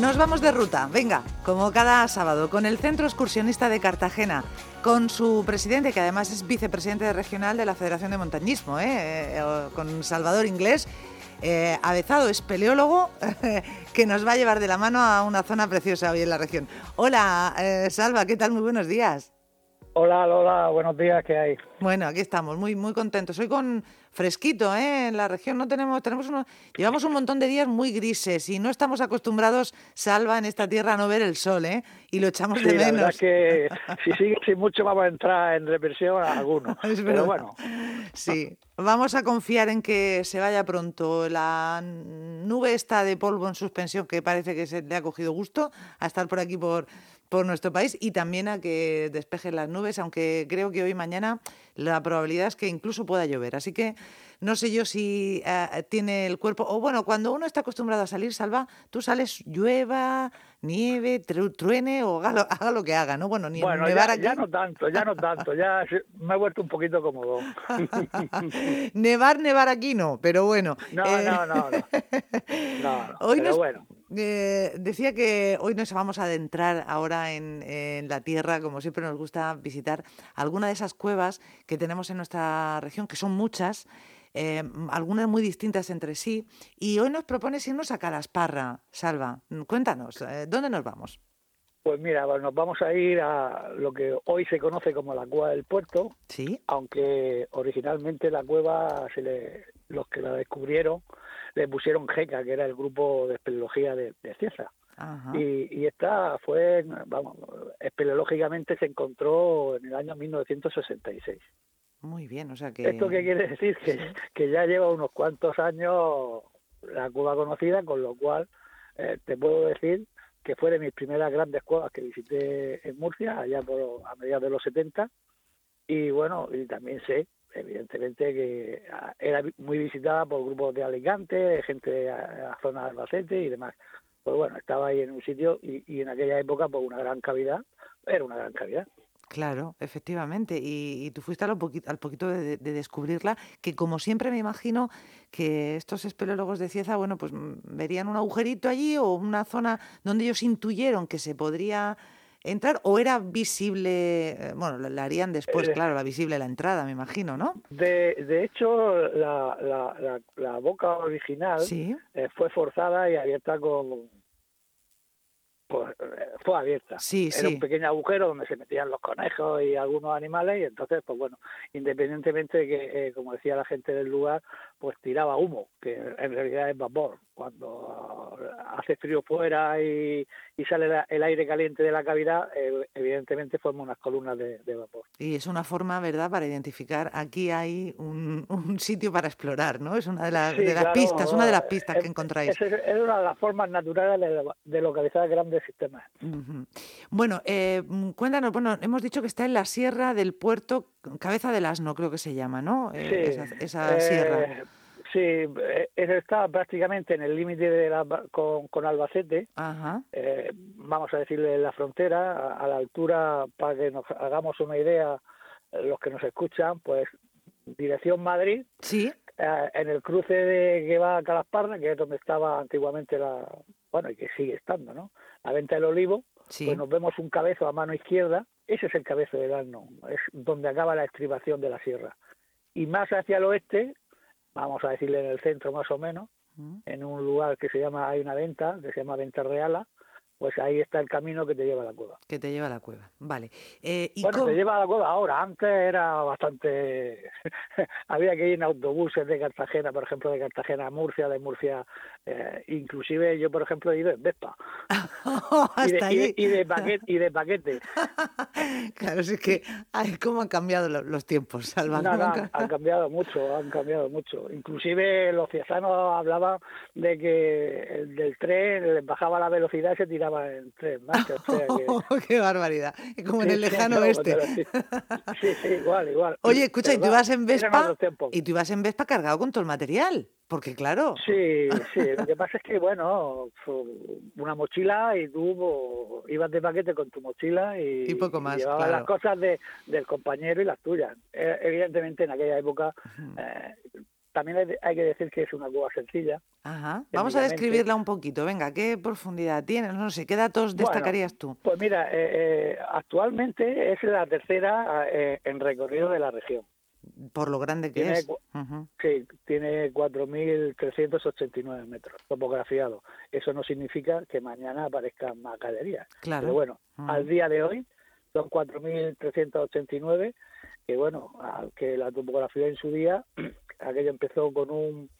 Nos vamos de ruta, venga, como cada sábado, con el Centro Excursionista de Cartagena, con su presidente, que además es vicepresidente regional de la Federación de Montañismo, ¿eh? Eh, con Salvador Inglés, eh, avezado espeleólogo, que nos va a llevar de la mano a una zona preciosa hoy en la región. Hola, Salva, ¿qué tal? Muy buenos días. Hola Lola, buenos días, ¿qué hay? Bueno, aquí estamos, muy muy contentos. Hoy con fresquito, ¿eh? En la región no tenemos, tenemos uno, llevamos un montón de días muy grises y no estamos acostumbrados, Salva, en esta tierra a no ver el sol, ¿eh? Y lo echamos de menos. La que si sigue sin mucho vamos a entrar en represión a algunos. pero bueno. Sí, vamos a confiar en que se vaya pronto. La nube está de polvo en suspensión que parece que se le ha cogido gusto a estar por aquí por por nuestro país y también a que despejen las nubes, aunque creo que hoy y mañana la probabilidad es que incluso pueda llover. Así que no sé yo si eh, tiene el cuerpo, o bueno, cuando uno está acostumbrado a salir, Salva, tú sales, llueva, nieve, truene o haga lo, que haga, ¿no? Bueno, ni nevar ya, ya no tanto, ya no tanto, ya me he vuelto un poquito cómodo. nevar, nevar aquí no, pero bueno. No, no, no, no. no, hoy pero bueno. Eh, decía que hoy nos vamos a adentrar ahora en, la tierra, como siempre nos gusta visitar alguna de esas cuevas que tenemos en nuestra región, que son muchas, eh, algunas muy distintas entre sí. Y hoy nos propones irnos a Calasparra, Salva. Cuéntanos, eh, ¿dónde nos vamos? Pues mira, nos vamos a ir a lo que hoy se conoce como la cueva del puerto. Sí. Aunque originalmente la cueva, se le, los que la descubrieron, le pusieron GECA, que era el grupo de espeleología de, de Cieza. Y, y, esta fue, vamos, espeleológicamente se encontró en el año 1966. Muy bien, o sea que... ¿Esto qué quiere decir? Que, que ya lleva unos cuantos años la cueva conocida, con lo cual eh, te puedo decir que fue de mis primeras grandes cuevas que visité en Murcia, allá por a mediados de los 70. Y bueno, y también sé evidentemente que ah, era muy visitada por grupos de Alicante, de gente de la zona de Albacete y demás. Pues bueno, estaba ahí en un sitio y, en aquella época, pues una gran cavidad, era una gran cavidad. Claro, efectivamente. Y, tú fuiste al poquito, al poquito de, descubrirla, que como siempre me imagino que estos espeleólogos de Cieza, bueno, pues mm, verían un agujerito allí o una zona donde ellos intuyeron que se podría entrar o era visible, eh, bueno, la harían después, eh, claro, la visible la entrada, me imagino, ¿no? De, de hecho, la, la, la, boca original eh, fue forzada y abierta con, pues fue abierta. Sí, Era un pequeño agujero donde se metían los conejos y algunos animales y entonces, pues bueno, independientemente de que, como decía la gente del lugar, pues tiraba humo, que en realidad es vapor. Cuando hace frío fuera y, sale el aire caliente de la cavidad, eh, evidentemente forma unas columnas de, vapor. Y es una forma, ¿verdad?, para identificar, aquí hay un, sitio para explorar, ¿no? Es una de, las pistas, una de las pistas que encontráis. Es, una de las formas naturales de, localizar grandes sistemas. Bueno, eh, cuéntanos, bueno, hemos dicho que está en la sierra del puerto Cabeza del Asno, creo que se llama, ¿no? Eh, esa, esa sierra. Sí, eh, está prácticamente en el límite de con, con, Albacete, eh, vamos a decirle la frontera, a, la altura, para que nos hagamos una idea, eh, los que nos escuchan, pues dirección Madrid, sí. en el cruce de que va a Calasparra, que es donde estaba antiguamente la, bueno, y que sigue estando, ¿no? La venta del olivo, pues nos vemos un cabezo a mano izquierda, ese es el cabezo del asno, es donde acaba la estribación de la sierra. Y más hacia el oeste vamos a decirle en el centro más o menos, en un lugar que se llama, hay una venta, que se llama Venta Reala, pues ahí está el camino que te lleva a la cueva. Que te lleva a la cueva, vale. Eh, ¿y bueno, te lleva a la cueva ahora, antes era bastante... Había que ir en autobuses de Cartagena, por ejemplo, de Cartagena a Murcia, de Murcia, eh, inclusive yo, por ejemplo, he ido en Vespa. y, de, Y, de, paquete, y de paquete. claro, es que ay, cómo han cambiado los, tiempos, Salva. No, han cambiado mucho, han cambiado mucho. Inclusive los ciezanos hablaban de que el del tren les bajaba la velocidad y se tiraba en tres ¡Qué barbaridad! Como en el lejano oeste. Sí, sí, igual, igual. Oye, escucha, y tú ibas en Vespa, y tú ibas en Vespa cargado con todo el material, porque claro... Sí, sí, lo que pasa es que, bueno, una mochila y tú ibas de paquete con tu mochila y, poco más, llevabas las cosas de, del compañero y las tuyas. E, evidentemente, en aquella época también hay, que decir que es una cueva sencilla. Ajá. Vamos a describirla un poquito. Venga, ¿qué profundidad tiene? No sé, ¿qué datos destacarías tú? Pues mira, eh, eh, actualmente es la tercera eh, en recorrido de la región. Por lo grande que es. Sí, tiene 4.389 metros topografiado. Eso no significa que mañana aparezcan más galerías. Claro. Pero bueno, al día de hoy son 4.389 que bueno, que la topografía en su día, aquello empezó con un,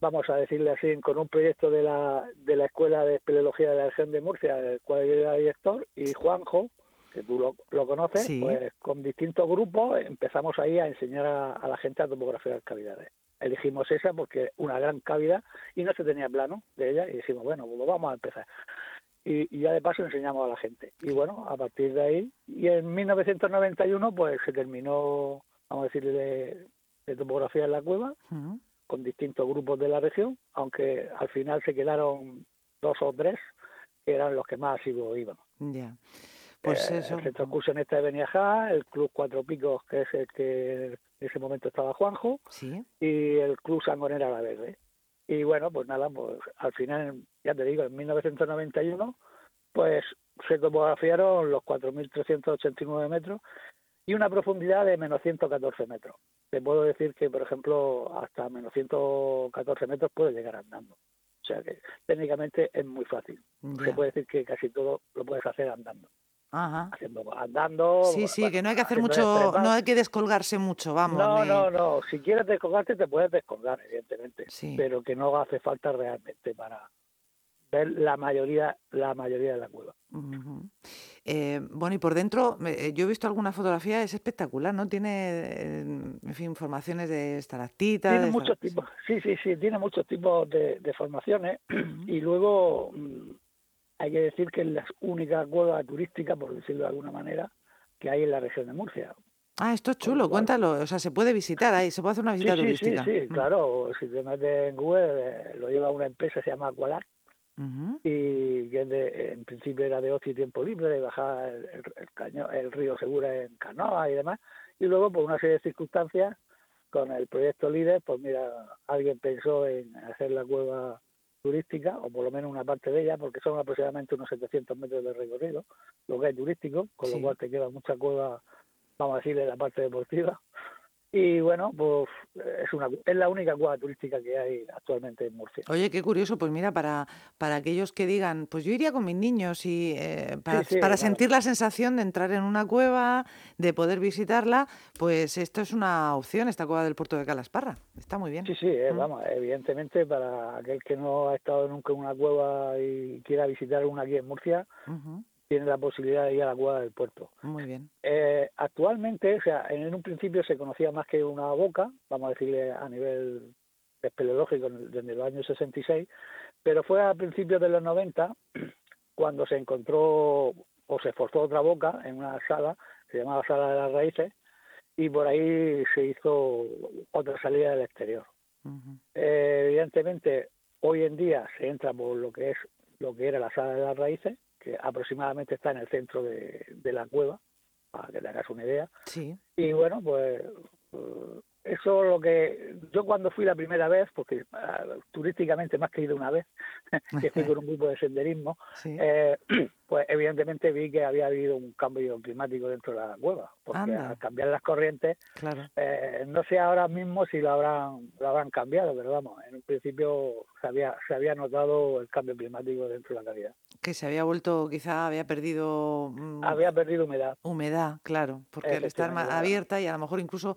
vamos a decirle así, con un proyecto de la, de la Escuela de Espeleología de la Región de Murcia, del cual yo era director, y Juanjo, que tú lo, conoces, pues con distintos grupos empezamos ahí a enseñar a, la gente a topografiar cavidades. Elegimos esa porque una gran cavidad y no se tenía plano de ella y decimos, bueno, pues vamos a empezar y, ya de paso enseñamos a la gente. Y bueno, a partir de ahí, y en 1991 pues se terminó, vamos a decir, de, topografía en la cueva, con distintos grupos de la región, aunque al final se quedaron dos o tres, que eran los que más sido iban. Ya. Pues eh, eso. El centro en este de Beniajá, el Club Cuatro Picos, que es el que en ese momento estaba Juanjo, ¿Sí? y el Club Sangonera La Verde. Y bueno, pues nada, pues al final, ya te digo, en 1991, pues se topografiaron los 4.389 metros y una profundidad de menos 114 metros. Te puedo decir que, por ejemplo, hasta menos 114 metros puede llegar andando. O sea que técnicamente es muy fácil. Se puede decir que casi todo lo puedes hacer andando. Ajá. Haciendo, andando. Sí, sí, que no hay que hacer mucho, no hay que descolgarse mucho, vamos. No, no, no. Si quieres descolgarte, te puedes descolgar, evidentemente. Pero que no hace falta realmente para ver la mayoría, la mayoría de la cueva. Eh, bueno, y por dentro, eh, yo he visto alguna fotografía, es espectacular, ¿no? Tiene, en fin, formaciones de estalactitas. Tiene muchos tipos, sí, sí, sí, tiene muchos tipos de, formaciones. Y luego mm, hay que decir que es la única cueva turística, por decirlo de alguna manera, que hay en la región de Murcia. Ah, esto es chulo, cuéntalo. O sea, se puede visitar ahí, se puede hacer una visita turística. Sí, sí, mm. claro. Si te metes en Google, eh, lo lleva una empresa, se llama Y que en principio era de ocio y tiempo libre, de bajar el, caño, el río Segura en canoa y demás. Y luego, por una serie de circunstancias, con el proyecto líder, pues mira, alguien pensó en hacer la cueva turística, o por lo menos una parte de ella, porque son aproximadamente unos 700 metros de recorrido, lo que es turístico, con lo cual te queda mucha cueva, vamos a decirle, la parte deportiva. Y bueno, pues es, una, es la única cueva turística que hay actualmente en Murcia. Oye, qué curioso, pues mira, para, para aquellos que digan, pues yo iría con mis niños y eh, para, sentir la sensación de entrar en una cueva, de poder visitarla, pues esto es una opción, esta cueva del puerto de Calasparra. Está muy bien. Sí, sí, eh, vamos, evidentemente para aquel que no ha estado nunca en una cueva y quiera visitar una aquí en Murcia, tiene la posibilidad de ir a la cueva del puerto. Muy bien. Eh, actualmente, o sea, en un principio se conocía más que una boca, vamos a decirle a nivel espeleológico desde los años 66, pero fue a principios de los 90 cuando se encontró o se forzó otra boca en una sala, se llamaba Sala de las Raíces, y por ahí se hizo otra salida del exterior. Eh, evidentemente, hoy en día se entra por lo que es lo que era la Sala de las Raíces, que aproximadamente está en el centro de, la cueva, para que te hagas una idea. Sí. Y bueno, pues eso lo que yo cuando fui la primera vez, porque ah, turísticamente más que ido una vez, que fui con un grupo de senderismo, eh, pues evidentemente vi que había habido un cambio climático dentro de la cueva, porque al cambiar las corrientes, eh, no sé ahora mismo si lo habrán, lo habrán cambiado, pero vamos, en un principio se había, se había notado el cambio climático dentro de la cavidad. Que se había vuelto, quizá había perdido... Mm, había perdido humedad. Humedad, claro, porque al estar abierta y a lo mejor incluso...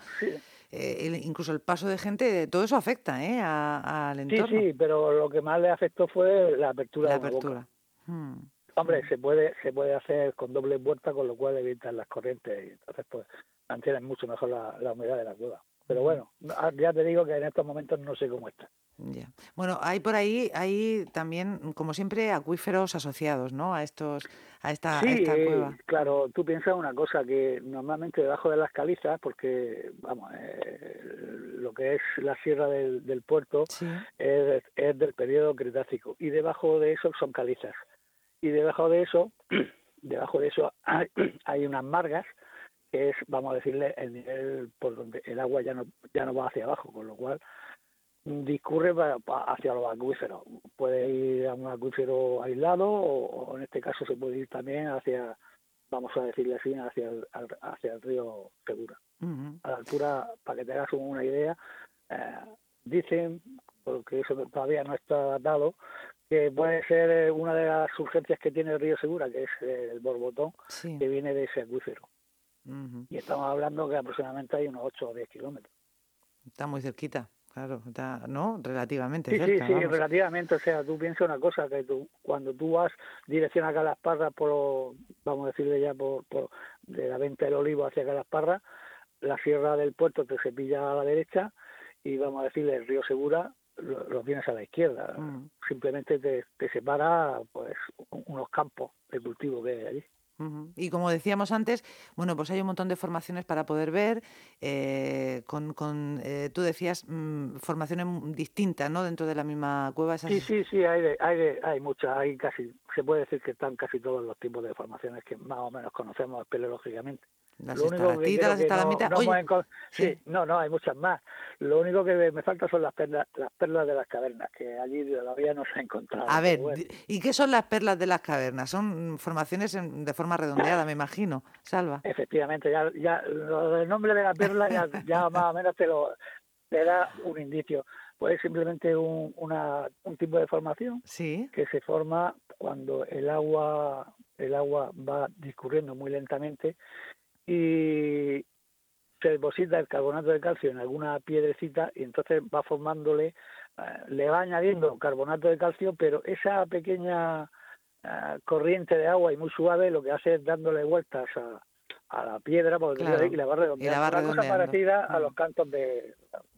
Eh, incluso el paso de gente, todo eso afecta ¿eh? al entorno. Sí, sí, pero lo que más le afectó fue la apertura la de apertura. Hmm. Hombre, se puede se puede hacer con doble puerta, con lo cual evitan las corrientes y entonces pues mantienen mucho mejor la humedad de la cueva. Pero bueno, ah, ya te digo que en estos momentos no sé cómo está. Ya. Bueno, hay por ahí, hay también, como siempre, acuíferos asociados, ¿no? A estos, a esta, sí, cueva. claro. Tú piensas una cosa que normalmente debajo de las calizas, porque vamos, eh, lo que es la sierra del, puerto es, es, del periodo Cretácico y debajo de eso son calizas y debajo de eso, debajo de eso hay, hay unas margas que es, vamos a decirle, el nivel por donde el agua ya no, ya no va hacia abajo, con lo cual discurre hacia los acuíferos. Puede ir a un acuífero aislado o, en este caso se puede ir también hacia, vamos a decirle así, hacia el, hacia el río Segura. A la altura, para que te hagas una idea, eh, dicen, porque eso todavía no está dado, que puede ser eh, una de las urgencias que tiene el río Segura, que es el borbotón, que viene de ese acuífero. Y estamos hablando que aproximadamente hay unos 8 o 10 kilómetros. Está muy cerquita. Claro, ¿no? Relativamente. Sí, sí, sí, relativamente. O sea, tú piensas una cosa, que tú, cuando tú vas dirección a Calasparra, por, vamos a decirle ya, por, por de la venta del olivo hacia Calasparra, la sierra del puerto te se pilla a la derecha y vamos a decirle el río Segura lo, tienes a la izquierda. Mm. Simplemente te, te separa pues unos campos de cultivo que hay allí. Y como decíamos antes, bueno, pues hay un montón de formaciones para poder ver, eh, con, con eh, tú decías, mm, formaciones distintas, ¿no? Dentro de la misma cueva. Sí, sí, sí, hay, hay, hay muchas, hay casi, se puede decir que están casi todos los tipos de formaciones que más o menos conocemos espeleológicamente. Las estalactitas, las estalagmitas. No, sí, no, no, hay muchas más. Lo único que me falta son las perlas, las perlas de las cavernas, que allí todavía no se ha encontrado. A ver, ¿y qué son las perlas de las cavernas? Son formaciones de forma redondeada, me imagino, Salva. Efectivamente, ya, ya el nombre de la perla ya, ya más o menos te lo te da un indicio. Pues es simplemente un, una, un tipo de formación ¿Sí? que se forma cuando el agua el agua va discurriendo muy lentamente y se deposita el carbonato de calcio en alguna piedrecita y entonces va formándole, eh, le va añadiendo carbonato de calcio, pero esa pequeña eh, corriente de agua y muy suave lo que hace es dándole vueltas a, la piedra porque y la va redondeando. Una cosa parecida a los cantos de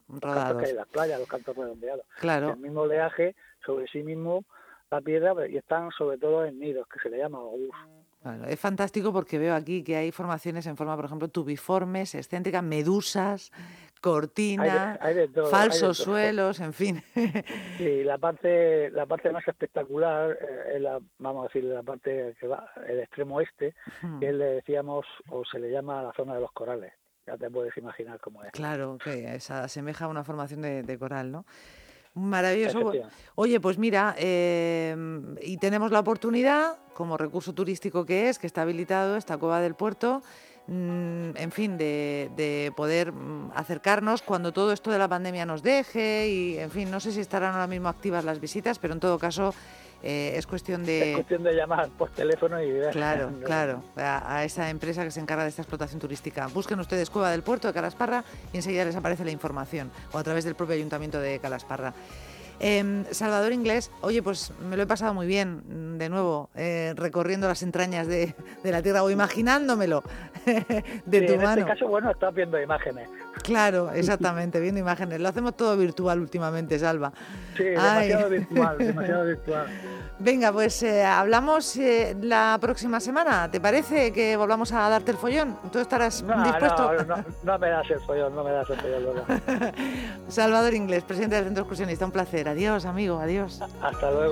los cantos que hay en las playas, los cantos redondeados. Claro. El mismo oleaje sobre sí mismo la piedra y están sobre todo en nidos que se le llama obús es fantástico porque veo aquí que hay formaciones en forma, por ejemplo, tubiformes, excéntricas, medusas, cortinas, falsos suelos, en fin. Sí, la parte, la parte más espectacular eh, es la, vamos a decir, la parte que va, el extremo este, que le decíamos o se le llama la zona de los corales. Ya te puedes imaginar cómo es. Claro, que se asemeja a una formación de, de coral, ¿no? Maravilloso. Oye, pues mira, em, y tenemos la oportunidad, como recurso turístico que es, que está habilitado esta cueva del puerto, mm, en fin, de, poder mm, acercarnos cuando todo esto de la pandemia nos deje y, en fin, no sé si estarán ahora mismo activas las visitas, pero en todo caso eh, es cuestión de... Es cuestión de llamar por teléfono y... Claro, claro, a, esa empresa que se encarga de esta explotación turística. Busquen ustedes Cueva del Puerto de Calasparra y enseguida les aparece la información, o a través del propio Ayuntamiento de Calasparra. Em, Salvador Inglés, oye, pues me lo he pasado muy bien, de nuevo, eh, recorriendo las entrañas de, la Tierra o imaginándomelo de tu mano. En este caso, bueno, estás viendo imágenes. Claro, exactamente, viendo imágenes. Lo hacemos todo virtual últimamente, Salva. Sí, demasiado virtual, demasiado virtual. Venga, pues eh, hablamos eh, la próxima semana. ¿Te parece que volvamos a darte el follón? ¿Tú estarás dispuesto? No, no, no, me das el follón, no me das el follón. Salvador Inglés, presidente del Centro Excursionista, un placer. Adiós, amigo, adiós. Hasta luego.